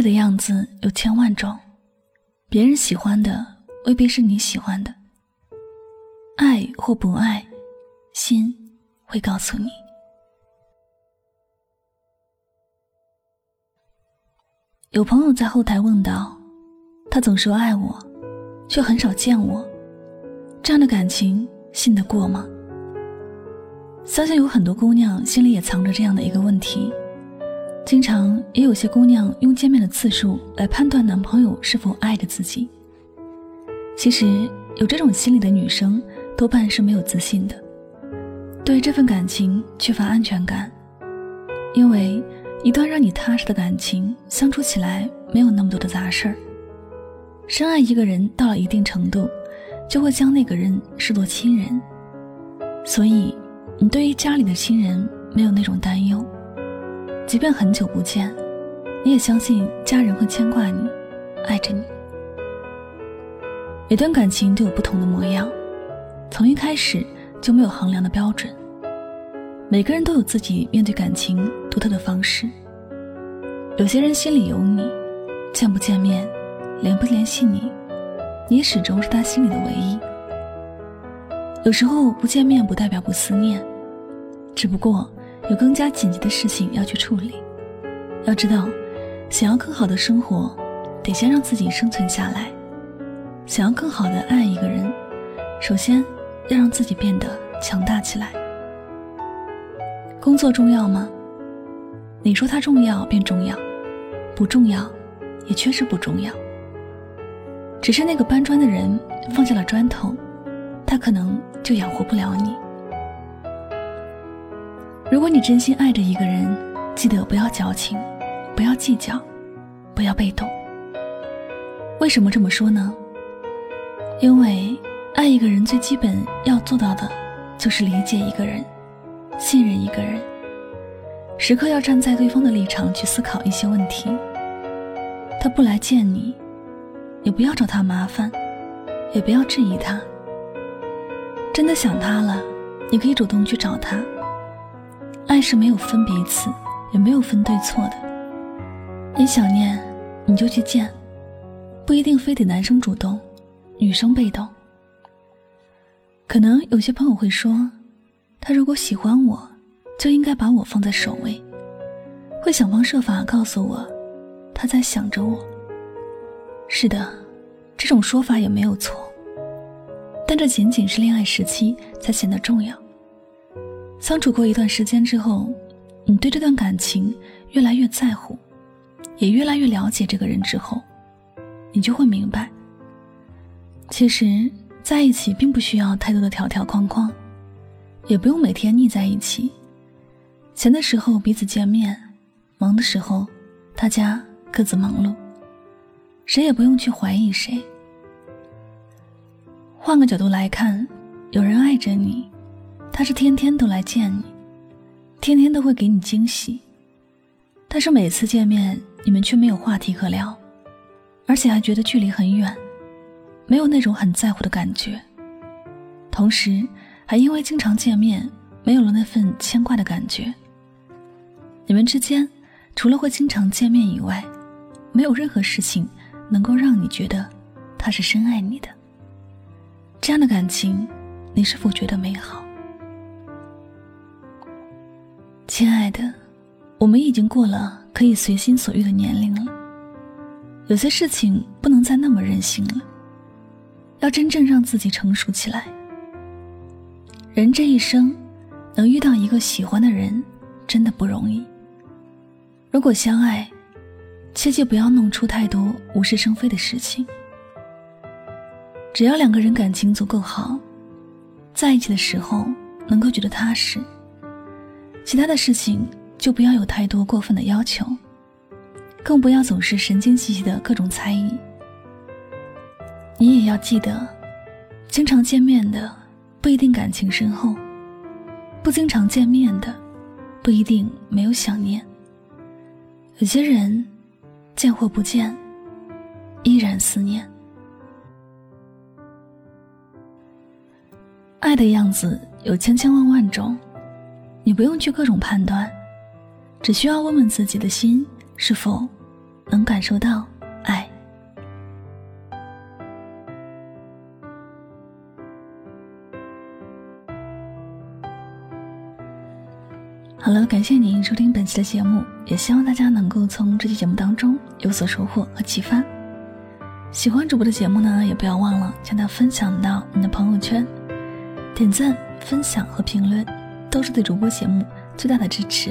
爱的样子有千万种，别人喜欢的未必是你喜欢的。爱或不爱，心会告诉你。有朋友在后台问道：“他总说爱我，却很少见我，这样的感情信得过吗？”相信有很多姑娘心里也藏着这样的一个问题。经常也有些姑娘用见面的次数来判断男朋友是否爱着自己。其实有这种心理的女生多半是没有自信的，对这份感情缺乏安全感。因为一段让你踏实的感情相处起来没有那么多的杂事儿。深爱一个人到了一定程度，就会将那个人视作亲人。所以你对于家里的亲人没有那种担忧。即便很久不见，你也相信家人会牵挂你，爱着你。每段感情都有不同的模样，从一开始就没有衡量的标准。每个人都有自己面对感情独特的方式。有些人心里有你，见不见面，联不联系你，你始终是他心里的唯一。有时候不见面不代表不思念，只不过。有更加紧急的事情要去处理。要知道，想要更好的生活，得先让自己生存下来。想要更好的爱一个人，首先要让自己变得强大起来。工作重要吗？你说它重要便重要，不重要也确实不重要。只是那个搬砖的人放下了砖头，他可能就养活不了你。如果你真心爱着一个人，记得不要矫情，不要计较，不要被动。为什么这么说呢？因为爱一个人最基本要做到的，就是理解一个人，信任一个人，时刻要站在对方的立场去思考一些问题。他不来见你，也不要找他麻烦，也不要质疑他。真的想他了，你可以主动去找他。爱是没有分彼此，也没有分对错的。你想念，你就去见，不一定非得男生主动，女生被动。可能有些朋友会说，他如果喜欢我，就应该把我放在首位，会想方设法告诉我，他在想着我。是的，这种说法也没有错，但这仅仅是恋爱时期才显得重要。相处过一段时间之后，你对这段感情越来越在乎，也越来越了解这个人之后，你就会明白，其实在一起并不需要太多的条条框框，也不用每天腻在一起。闲的时候彼此见面，忙的时候大家各自忙碌，谁也不用去怀疑谁。换个角度来看，有人爱着你。他是天天都来见你，天天都会给你惊喜，但是每次见面你们却没有话题可聊，而且还觉得距离很远，没有那种很在乎的感觉。同时，还因为经常见面，没有了那份牵挂的感觉。你们之间除了会经常见面以外，没有任何事情能够让你觉得他是深爱你的。这样的感情，你是否觉得美好？亲爱的，我们已经过了可以随心所欲的年龄了。有些事情不能再那么任性了，要真正让自己成熟起来。人这一生，能遇到一个喜欢的人，真的不容易。如果相爱，切记不要弄出太多无事生非的事情。只要两个人感情足够好，在一起的时候能够觉得踏实，其他的事情就不要有太多过分的要求，更不要总是神经兮兮的各种猜疑。你也要记得，经常见面的不一定感情深厚，不经常见面的不一定没有想念。有些人见或不见，依然思念。爱的样子有千千万万种，你不用去各种判断，只需要问问自己的心是否能感受到爱。好了，感谢您收听本期的节目，也希望大家能够从这期节目当中有所收获和启发。喜欢主播的节目呢，也不要忘了将它分享到你的朋友圈。点赞、分享和评论，都是对主播节目最大的支持。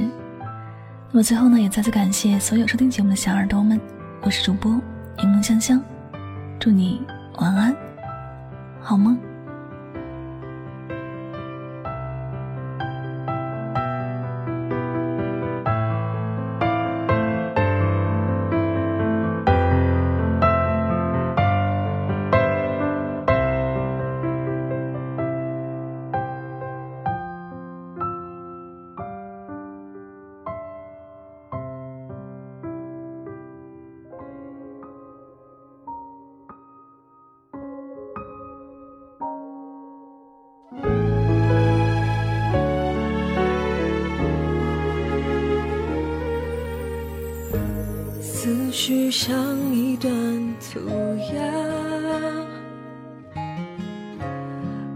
那么最后呢，也再次感谢所有收听节目的小耳朵们，我是主播柠檬香香，祝你晚安，好梦。思绪像一段涂鸦，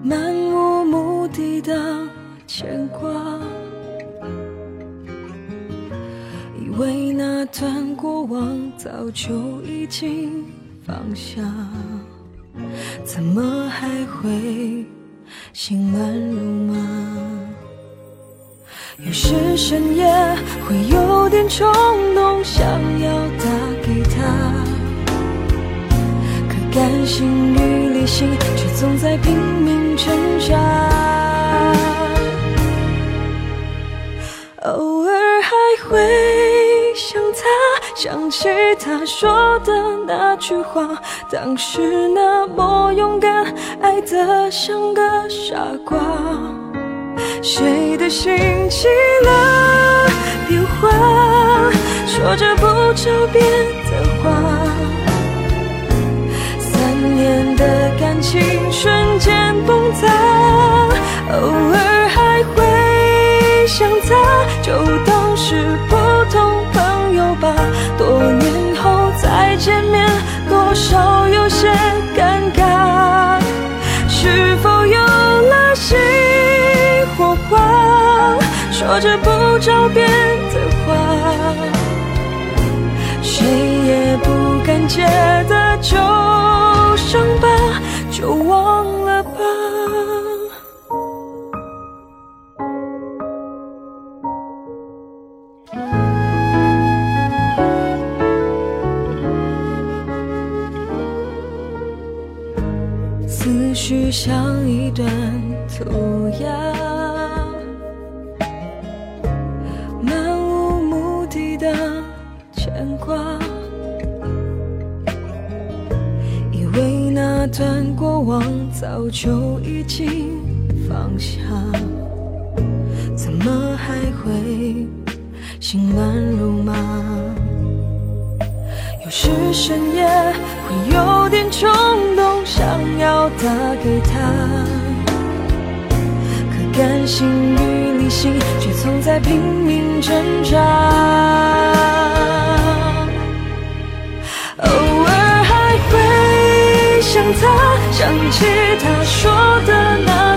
漫无目的的牵挂，以为那段过往早就已经放下，怎么还会心乱如麻？有时深夜会有点冲动，想要感性与理性却总在拼命挣扎。偶尔还会想他，想起他说的那句话，当时那么勇敢，爱得像个傻瓜。谁的心起了变化？说着不着边的话，情瞬间崩塌。偶尔还会想他，就当是普通朋友吧。多年后再见面，多少有些尴尬。是否有了新？火花，说着不着边的话，谁也不敢揭的旧像一段涂鸦。漫无目的的牵挂，以为那段过往早就已经放下，怎么还会心乱如麻？是深夜会有点冲动，想要打给他，可感性与理性却总在拼命挣扎。偶尔还会想他，想起他说的那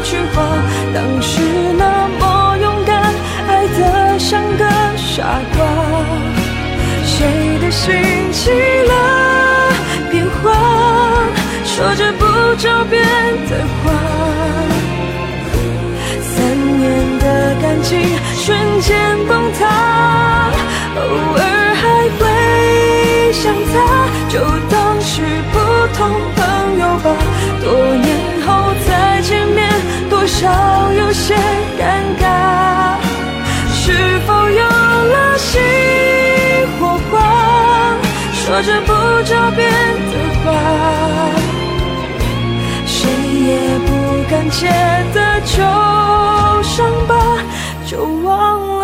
他偶尔还会想他就当是普通朋友吧。多年后再见面多少有些尴尬。是否有了新火花说着不着边的话谁也不敢揭的旧伤疤就忘了